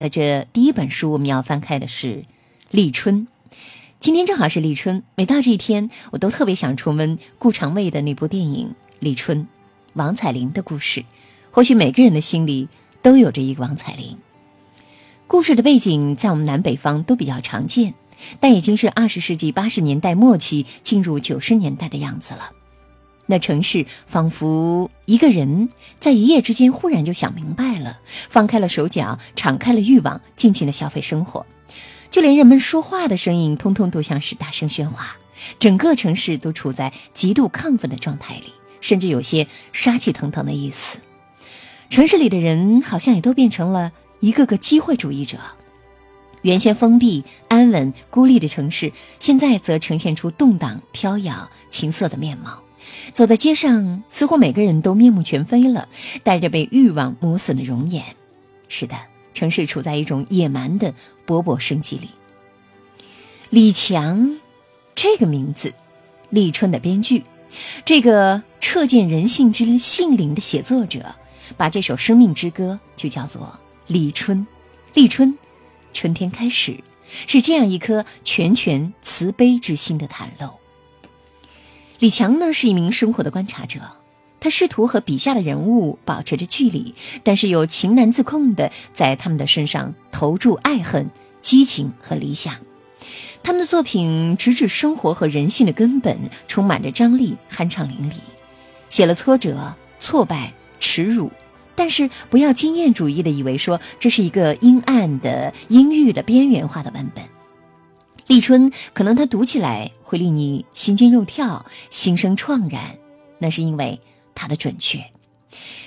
那这第一本书我们要翻开的是《立春》。今天正好是立春，每到这一天，我都特别想重温顾长卫的那部电影《立春》，王彩玲的故事。或许每个人的心里都有着一个王彩玲。故事的背景在我们南北方都比较常见，但已经是二十世纪八十年代末期进入九十年代的样子了。那城市仿佛一个人在一夜之间忽然就想明白了，放开了手脚，敞开了欲望，尽情的消费生活，就连人们说话的声音，通通都像是大声喧哗，整个城市都处在极度亢奋的状态里，甚至有些杀气腾腾的意思。城市里的人好像也都变成了一个个机会主义者，原先封闭、安稳、孤立的城市，现在则呈现出动荡、飘摇、情色的面貌。走在街上，似乎每个人都面目全非了，带着被欲望磨损的容颜。是的，城市处在一种野蛮的勃勃生机里。李强，这个名字，立春的编剧，这个彻见人性之性灵的写作者，把这首生命之歌就叫做立春。立春，春天开始，是这样一颗拳拳慈悲之心的袒露。李强呢是一名生活的观察者，他试图和笔下的人物保持着距离，但是又情难自控的在他们的身上投注爱恨、激情和理想。他们的作品直指生活和人性的根本，充满着张力，酣畅淋漓，写了挫折、挫败、耻辱，但是不要经验主义的以为说这是一个阴暗的、阴郁的、边缘化的文本。立春，可能它读起来会令你心惊肉跳、心生怆然，那是因为它的准确。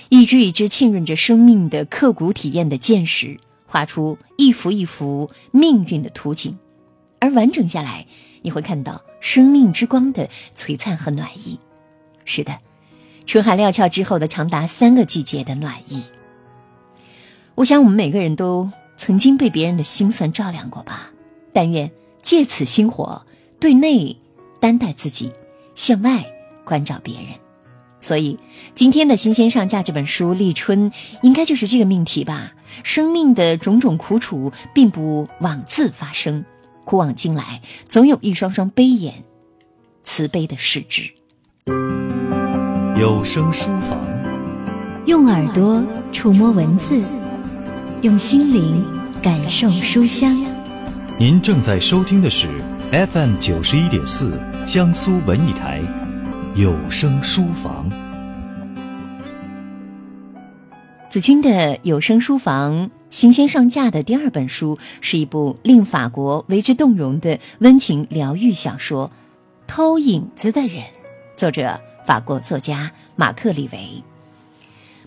一支一支浸润着生命的刻骨体验的箭矢，画出一幅一幅命运的图景，而完整下来，你会看到生命之光的璀璨和暖意。是的，春寒料峭之后的长达三个季节的暖意。我想，我们每个人都曾经被别人的心酸照亮过吧？但愿。借此心火，对内担待自己，向外关照别人。所以，今天的新鲜上架这本书《立春》，应该就是这个命题吧？生命的种种苦楚，并不枉自发生，古往今来，总有一双双悲眼，慈悲的视之。有声书房，用耳朵触摸文字，用心灵感受书香。您正在收听的是 FM 九十一点四江苏文艺台有声书房。子君的有声书房新鲜上架的第二本书，是一部令法国为之动容的温情疗愈小说《偷影子的人》，作者法国作家马克·李维。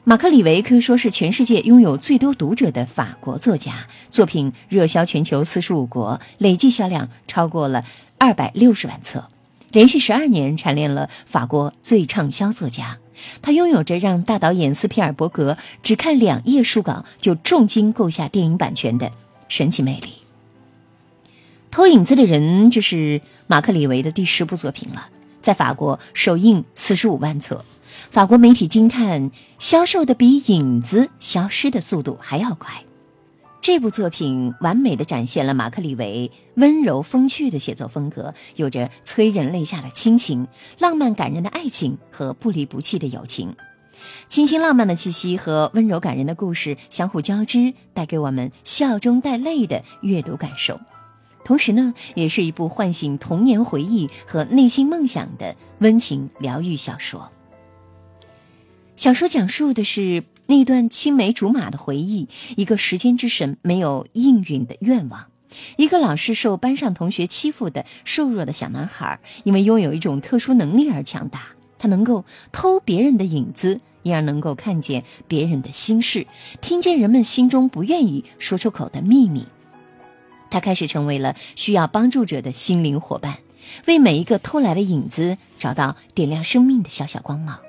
马克·李维可以说是全世界拥有最多读者的法国作家，作品热销全球四十五国，累计销量超过了二百六十万册，连续十二年蝉联了法国最畅销作家。他拥有着让大导演斯皮尔伯格只看两页书稿就重金购下电影版权的神奇魅力。偷影子的人，这是马克·李维的第十部作品了，在法国首映四十五万册。法国媒体惊叹，销售的比影子消失的速度还要快。这部作品完美的展现了马克·李维温柔风趣的写作风格，有着催人泪下的亲情、浪漫感人的爱情和不离不弃的友情。清新浪漫的气息和温柔感人的故事相互交织，带给我们笑中带泪的阅读感受。同时呢，也是一部唤醒童年回忆和内心梦想的温情疗愈小说。小说讲述的是那段青梅竹马的回忆，一个时间之神没有应允的愿望，一个老是受班上同学欺负的瘦弱的小男孩，因为拥有一种特殊能力而强大。他能够偷别人的影子，因而能够看见别人的心事，听见人们心中不愿意说出口的秘密。他开始成为了需要帮助者的心灵伙伴，为每一个偷来的影子找到点亮生命的小小光芒。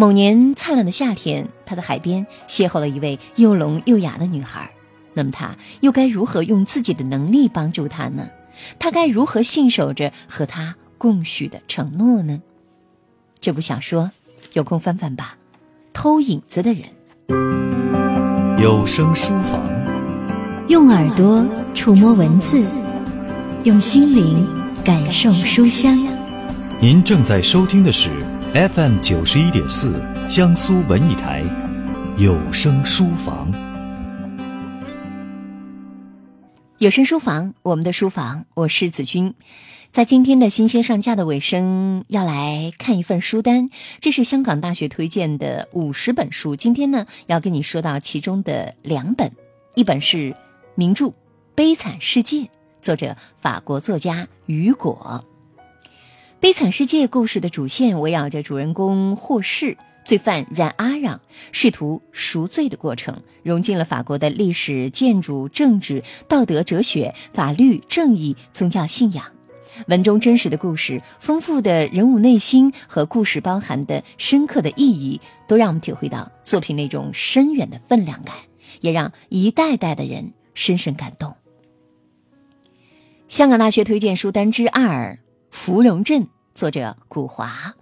某年灿烂的夏天，他在海边邂逅了一位又聋又哑的女孩。那么，他又该如何用自己的能力帮助她呢？他该如何信守着和她共许的承诺呢？这部小说，有空翻翻吧。偷影子的人，有声书房，用耳朵触摸文字，用心灵感受书香。您正在收听的是 FM 九十一点四江苏文艺台有声书房。有声书房，我们的书房，我是子君。在今天的新鲜上架的尾声，要来看一份书单，这是香港大学推荐的五十本书。今天呢，要跟你说到其中的两本，一本是名著《悲惨世界》，作者法国作家雨果。《悲惨世界》故事的主线围绕着主人公霍氏。罪犯冉阿让试图赎罪的过程，融进了法国的历史、建筑、政治、道德、哲学、法律、正义、宗教信仰。文中真实的故事、丰富的人物内心和故事包含的深刻的意义，都让我们体会到作品那种深远的分量感，也让一代代的人深深感动。香港大学推荐书单之二，《芙蓉镇》，作者古华。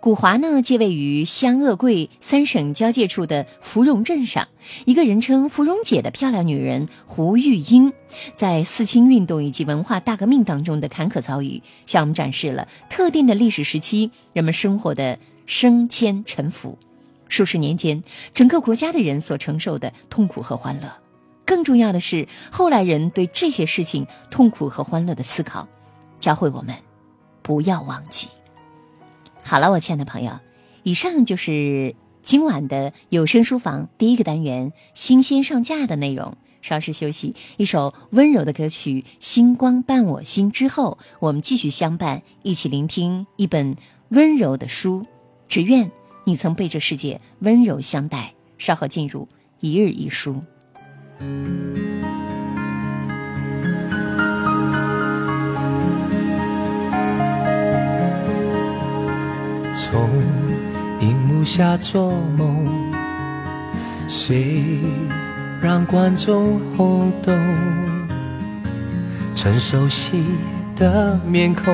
古华呢，借位于湘鄂桂三省交界处的芙蓉镇上，一个人称“芙蓉姐”的漂亮女人胡玉英，在四清运动以及文化大革命当中的坎坷遭遇，向我们展示了特定的历史时期人们生活的升迁沉浮，数十年间整个国家的人所承受的痛苦和欢乐。更重要的是，后来人对这些事情痛苦和欢乐的思考，教会我们不要忘记。好了，我亲爱的朋友，以上就是今晚的有声书房第一个单元新鲜上架的内容。稍事休息，一首温柔的歌曲《星光伴我心》之后，我们继续相伴，一起聆听一本温柔的书。只愿你曾被这世界温柔相待。稍后进入一日一书。从荧幕下做梦，谁让观众轰动？曾熟悉的面孔，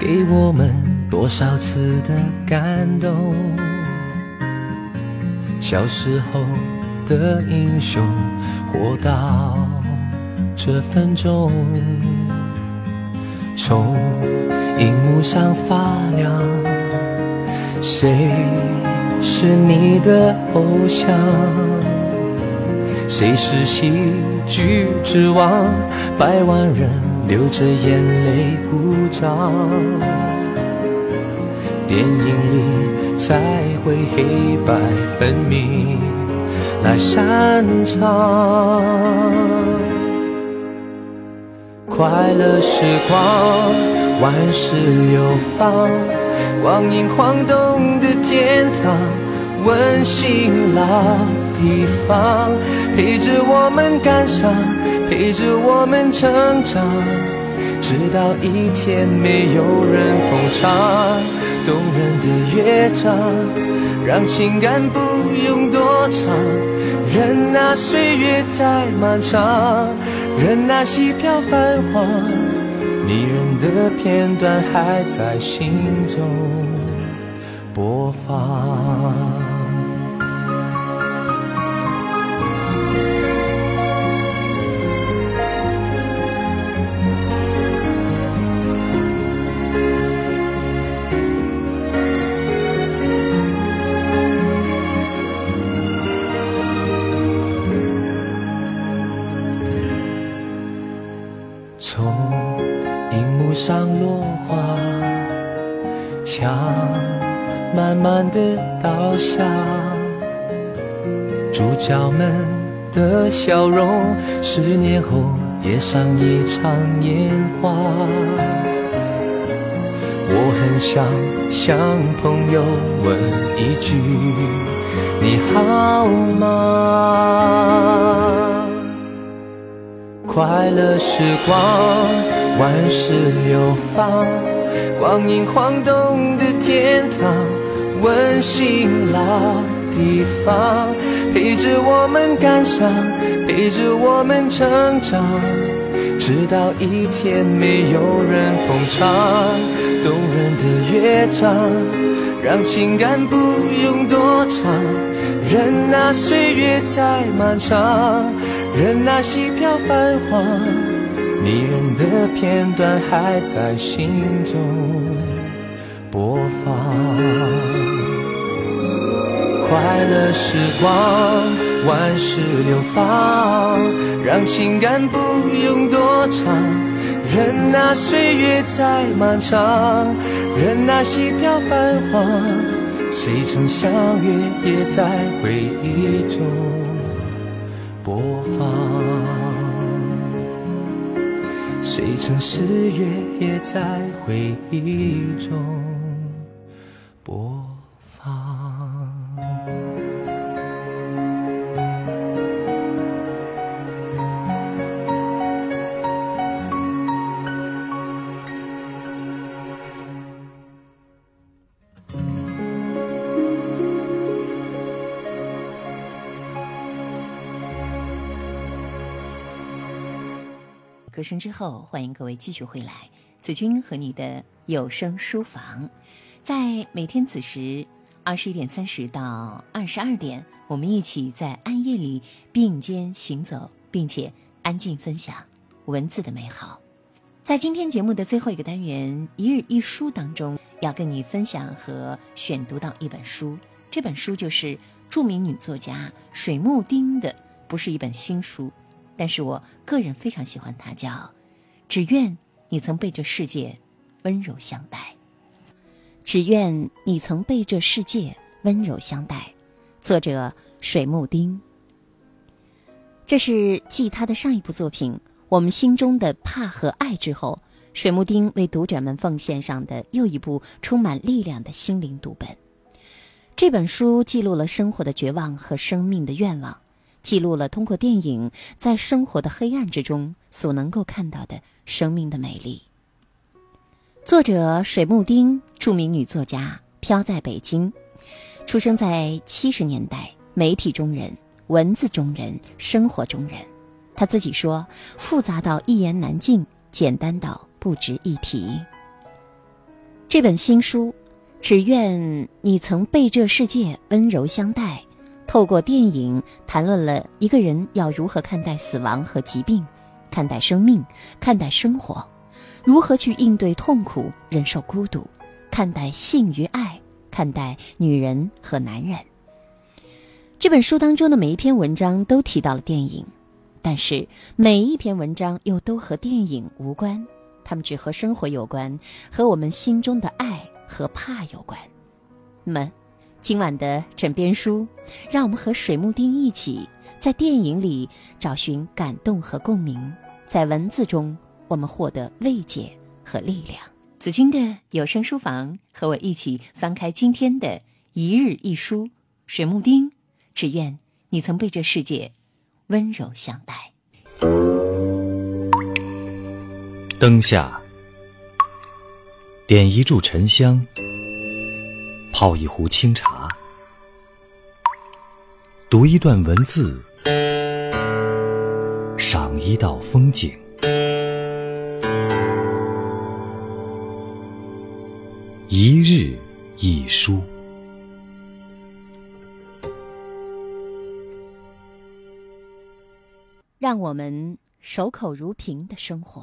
给我们多少次的感动？小时候的英雄，活到这分钟，从荧幕上发亮。谁是你的偶像？谁是喜剧之王？百万人流着眼泪鼓掌。电影里才会黑白分明来擅长。快乐时光，万事流芳。光阴晃动的天堂，温馨老地方，陪着我们感伤，陪着我们成长，直到一天没有人捧场。动人的乐章，让情感不用多长，任那岁月再漫长，任那戏票繁华。迷人的片段还在心中播放。后也像一场烟花。我很想向朋友问一句，你好吗？快乐时光。万事流芳，光阴晃动的天堂，温馨老地方，陪着我们感伤，陪着我们成长，直到一天没有人捧场。动人的乐章，让情感不用多长，任那岁月再漫长。任那戏票繁华，迷人的片段还在心中播放。快乐时光，万事流芳，让情感不用多长，任那岁月再漫长，任那细飘繁华，谁曾相约也在回忆中。播放，谁曾誓约也在回忆中歌声之后，欢迎各位继续回来。子君和你的有声书房，在每天子时二十一点三十到二十二点，我们一起在暗夜里并肩行走，并且安静分享文字的美好。在今天节目的最后一个单元“一日一书”当中，要跟你分享和选读到一本书。这本书就是著名女作家水木丁的，不是一本新书。但是我个人非常喜欢它，叫《只愿你曾被这世界温柔相待》。只愿你曾被这世界温柔相待。作者水木丁。这是继他的上一部作品《我们心中的怕和爱》之后，水木丁为读者们奉献上的又一部充满力量的心灵读本。这本书记录了生活的绝望和生命的愿望。记录了通过电影在生活的黑暗之中所能够看到的生命的美丽。作者水木丁，著名女作家，漂在北京，出生在七十年代，媒体中人，文字中人，生活中人。她自己说：“复杂到一言难尽，简单到不值一提。”这本新书，只愿你曾被这世界温柔相待。透过电影谈论了一个人要如何看待死亡和疾病，看待生命，看待生活，如何去应对痛苦、忍受孤独，看待性与爱，看待女人和男人。这本书当中的每一篇文章都提到了电影，但是每一篇文章又都和电影无关，他们只和生活有关，和我们心中的爱和怕有关。那么。今晚的枕边书，让我们和水木丁一起，在电影里找寻感动和共鸣，在文字中我们获得慰藉和力量。子君的有声书房，和我一起翻开今天的一日一书。水木丁，只愿你曾被这世界温柔相待。灯下，点一柱沉香。泡一壶清茶，读一段文字，赏一道风景。一日一书，让我们守口如瓶的生活。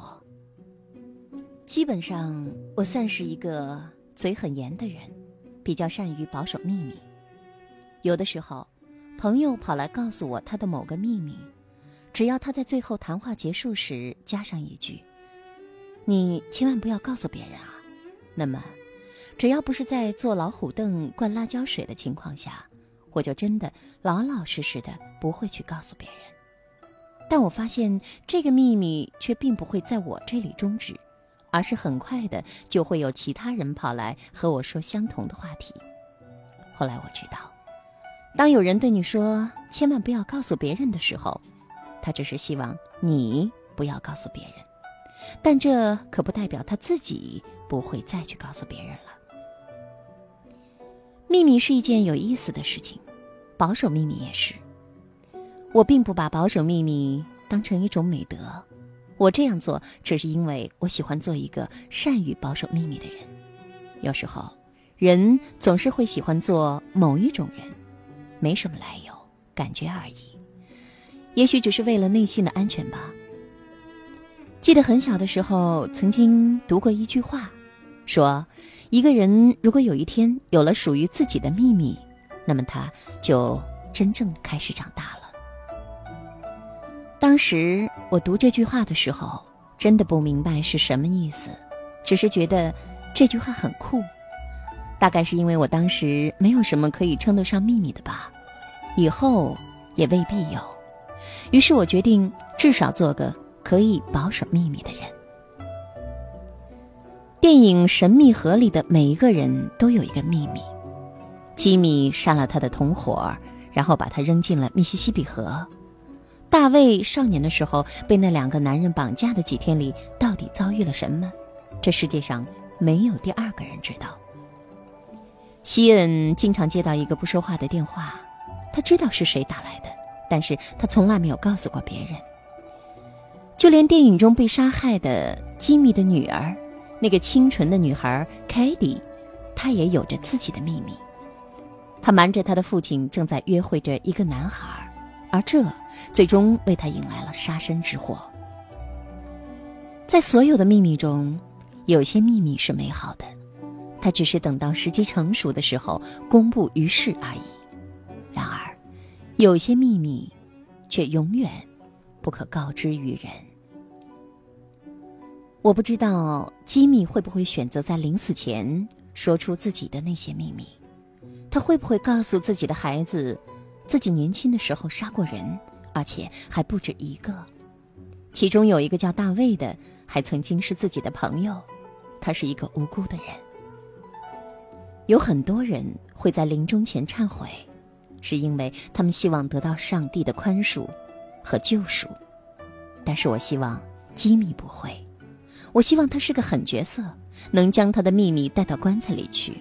基本上，我算是一个嘴很严的人。比较善于保守秘密，有的时候，朋友跑来告诉我他的某个秘密，只要他在最后谈话结束时加上一句：“你千万不要告诉别人啊。”那么，只要不是在坐老虎凳灌辣椒水的情况下，我就真的老老实实的不会去告诉别人。但我发现这个秘密却并不会在我这里终止。而是很快的就会有其他人跑来和我说相同的话题。后来我知道，当有人对你说“千万不要告诉别人”的时候，他只是希望你不要告诉别人，但这可不代表他自己不会再去告诉别人了。秘密是一件有意思的事情，保守秘密也是。我并不把保守秘密当成一种美德。我这样做，只是因为我喜欢做一个善于保守秘密的人。有时候，人总是会喜欢做某一种人，没什么来由，感觉而已。也许只是为了内心的安全吧。记得很小的时候，曾经读过一句话，说一个人如果有一天有了属于自己的秘密，那么他就真正开始长大了。当时我读这句话的时候，真的不明白是什么意思，只是觉得这句话很酷。大概是因为我当时没有什么可以称得上秘密的吧，以后也未必有。于是我决定至少做个可以保守秘密的人。电影《神秘河》里的每一个人都有一个秘密：吉米杀了他的同伙，然后把他扔进了密西西比河。大卫少年的时候被那两个男人绑架的几天里，到底遭遇了什么？这世界上没有第二个人知道。西恩经常接到一个不说话的电话，他知道是谁打来的，但是他从来没有告诉过别人。就连电影中被杀害的吉米的女儿，那个清纯的女孩凯蒂，她也有着自己的秘密。她瞒着她的父亲正在约会着一个男孩，而这最终为他引来了杀身之祸。在所有的秘密中，有些秘密是美好的。他只是等到时机成熟的时候公布于世而已。然而，有些秘密，却永远不可告知于人。我不知道吉米会不会选择在临死前说出自己的那些秘密。他会不会告诉自己的孩子，自己年轻的时候杀过人，而且还不止一个？其中有一个叫大卫的，还曾经是自己的朋友。他是一个无辜的人。有很多人会在临终前忏悔，是因为他们希望得到上帝的宽恕和救赎。但是我希望吉米不会，我希望他是个狠角色，能将他的秘密带到棺材里去。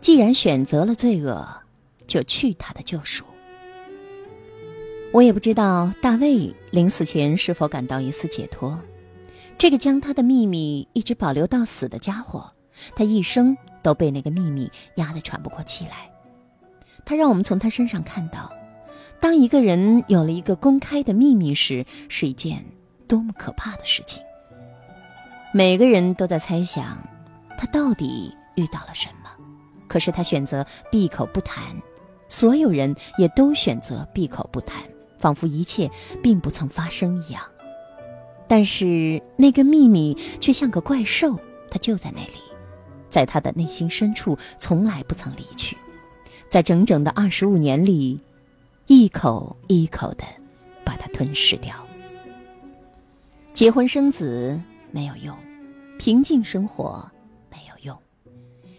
既然选择了罪恶，就去他的救赎。我也不知道大卫临死前是否感到一丝解脱。这个将他的秘密一直保留到死的家伙，他一生。都被那个秘密压得喘不过气来。他让我们从他身上看到，当一个人有了一个公开的秘密时，是一件多么可怕的事情。每个人都在猜想，他到底遇到了什么。可是他选择闭口不谈，所有人也都选择闭口不谈，仿佛一切并不曾发生一样。但是那个秘密却像个怪兽，它就在那里。在他的内心深处，从来不曾离去，在整整的二十五年里，一口一口的把它吞噬掉。结婚生子没有用，平静生活没有用，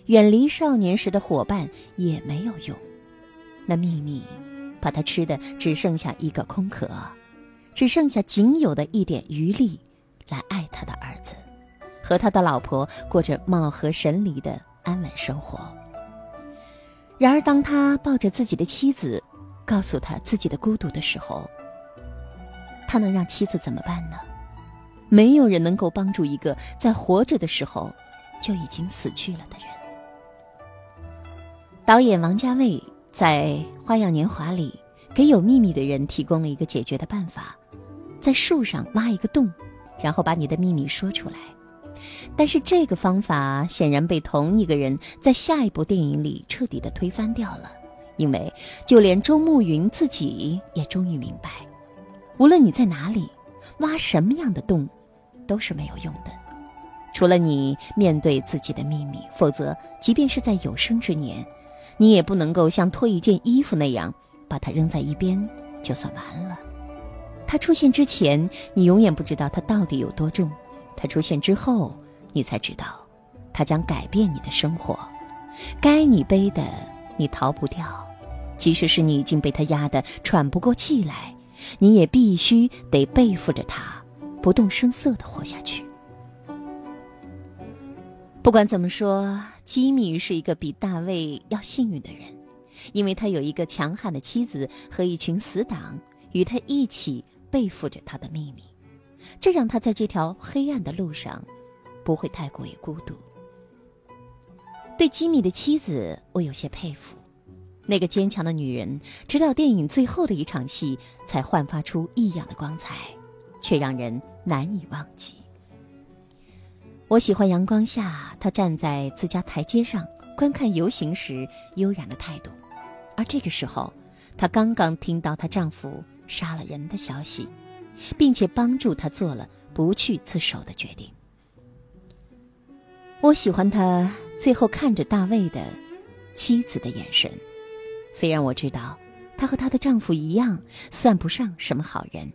远离少年时的伙伴也没有用。那秘密，把他吃的只剩下一个空壳，只剩下仅有的一点余力，来爱他的儿子。和他的老婆过着貌合神离的安稳生活。然而，当他抱着自己的妻子，告诉他自己的孤独的时候，他能让妻子怎么办呢？没有人能够帮助一个在活着的时候就已经死去了的人。导演王家卫在《花样年华》里给有秘密的人提供了一个解决的办法：在树上挖一个洞，然后把你的秘密说出来。但是这个方法显然被同一个人在下一部电影里彻底的推翻掉了，因为就连周慕云自己也终于明白，无论你在哪里，挖什么样的洞，都是没有用的。除了你面对自己的秘密，否则即便是在有生之年，你也不能够像脱一件衣服那样把它扔在一边就算完了。它出现之前，你永远不知道它到底有多重。它出现之后，你才知道，它将改变你的生活。该你背的，你逃不掉；即使是你已经被它压得喘不过气来，你也必须得背负着它，不动声色地活下去。不管怎么说，吉米是一个比大卫要幸运的人，因为他有一个强悍的妻子和一群死党，与他一起背负着他的秘密。这让他在这条黑暗的路上，不会太过于孤独。对吉米的妻子，我有些佩服。那个坚强的女人，直到电影最后的一场戏才焕发出异样的光彩，却让人难以忘记。我喜欢阳光下她站在自家台阶上观看游行时悠然的态度，而这个时候，她刚刚听到她丈夫杀了人的消息，并且帮助她做了不去自首的决定。我喜欢她最后看着大卫的妻子的眼神。虽然我知道，她和她的丈夫一样，算不上什么好人，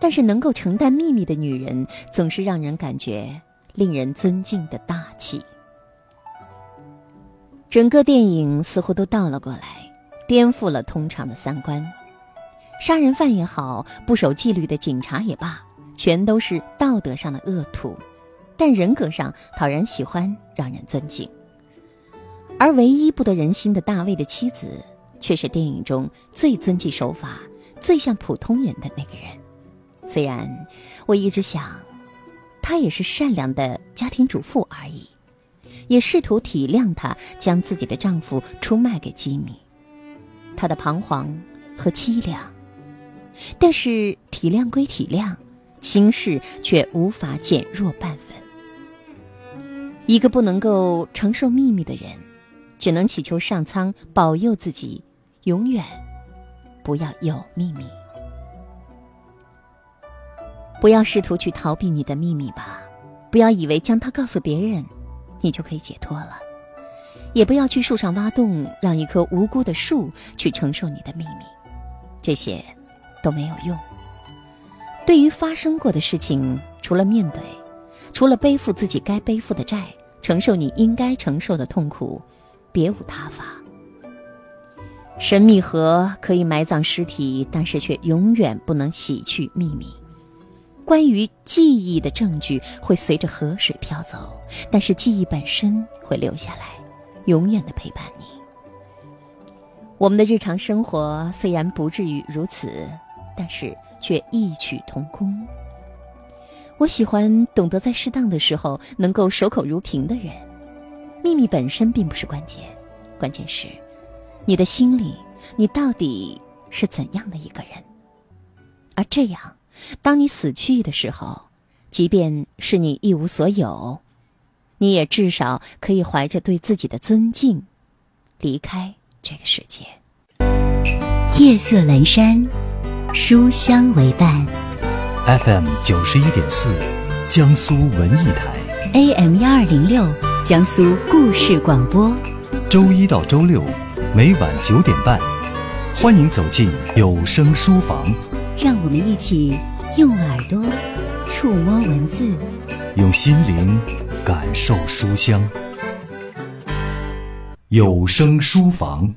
但是能够承担秘密的女人，总是让人感觉令人尊敬的大气。整个电影似乎都倒了过来，颠覆了通常的三观。杀人犯也好，不守纪律的警察也罢，全都是道德上的恶徒，但人格上讨人喜欢，让人尊敬。而唯一不得人心的大卫的妻子，却是电影中最遵纪守法、最像普通人的那个人。虽然我一直想，她也是善良的家庭主妇而已，也试图体谅她将自己的丈夫出卖给吉米，她的彷徨和凄凉。但是体谅归体谅，轻视却无法减弱半分。一个不能够承受秘密的人。只能祈求上苍保佑自己，永远不要有秘密。不要试图去逃避你的秘密吧，不要以为将它告诉别人，你就可以解脱了。也不要去树上挖洞，让一棵无辜的树去承受你的秘密，这些都没有用。对于发生过的事情，除了面对，除了背负自己该背负的债，承受你应该承受的痛苦。别无他法。神秘河可以埋葬尸体，但是却永远不能洗去秘密。关于记忆的证据会随着河水飘走，但是记忆本身会留下来，永远的陪伴你。我们的日常生活虽然不至于如此，但是却异曲同工。我喜欢懂得在适当的时候能够守口如瓶的人。秘密本身并不是关键，关键是，你的心里，你到底是怎样的一个人？而这样，当你死去的时候，即便是你一无所有，你也至少可以怀着对自己的尊敬，离开这个世界。夜色阑珊，书香为伴。FM 九十一点四，江苏文艺台。AM 幺二零六。江苏故事广播，周一到周六每晚九点半，欢迎走进有声书房。让我们一起用耳朵触摸文字，用心灵感受书香。有声书房。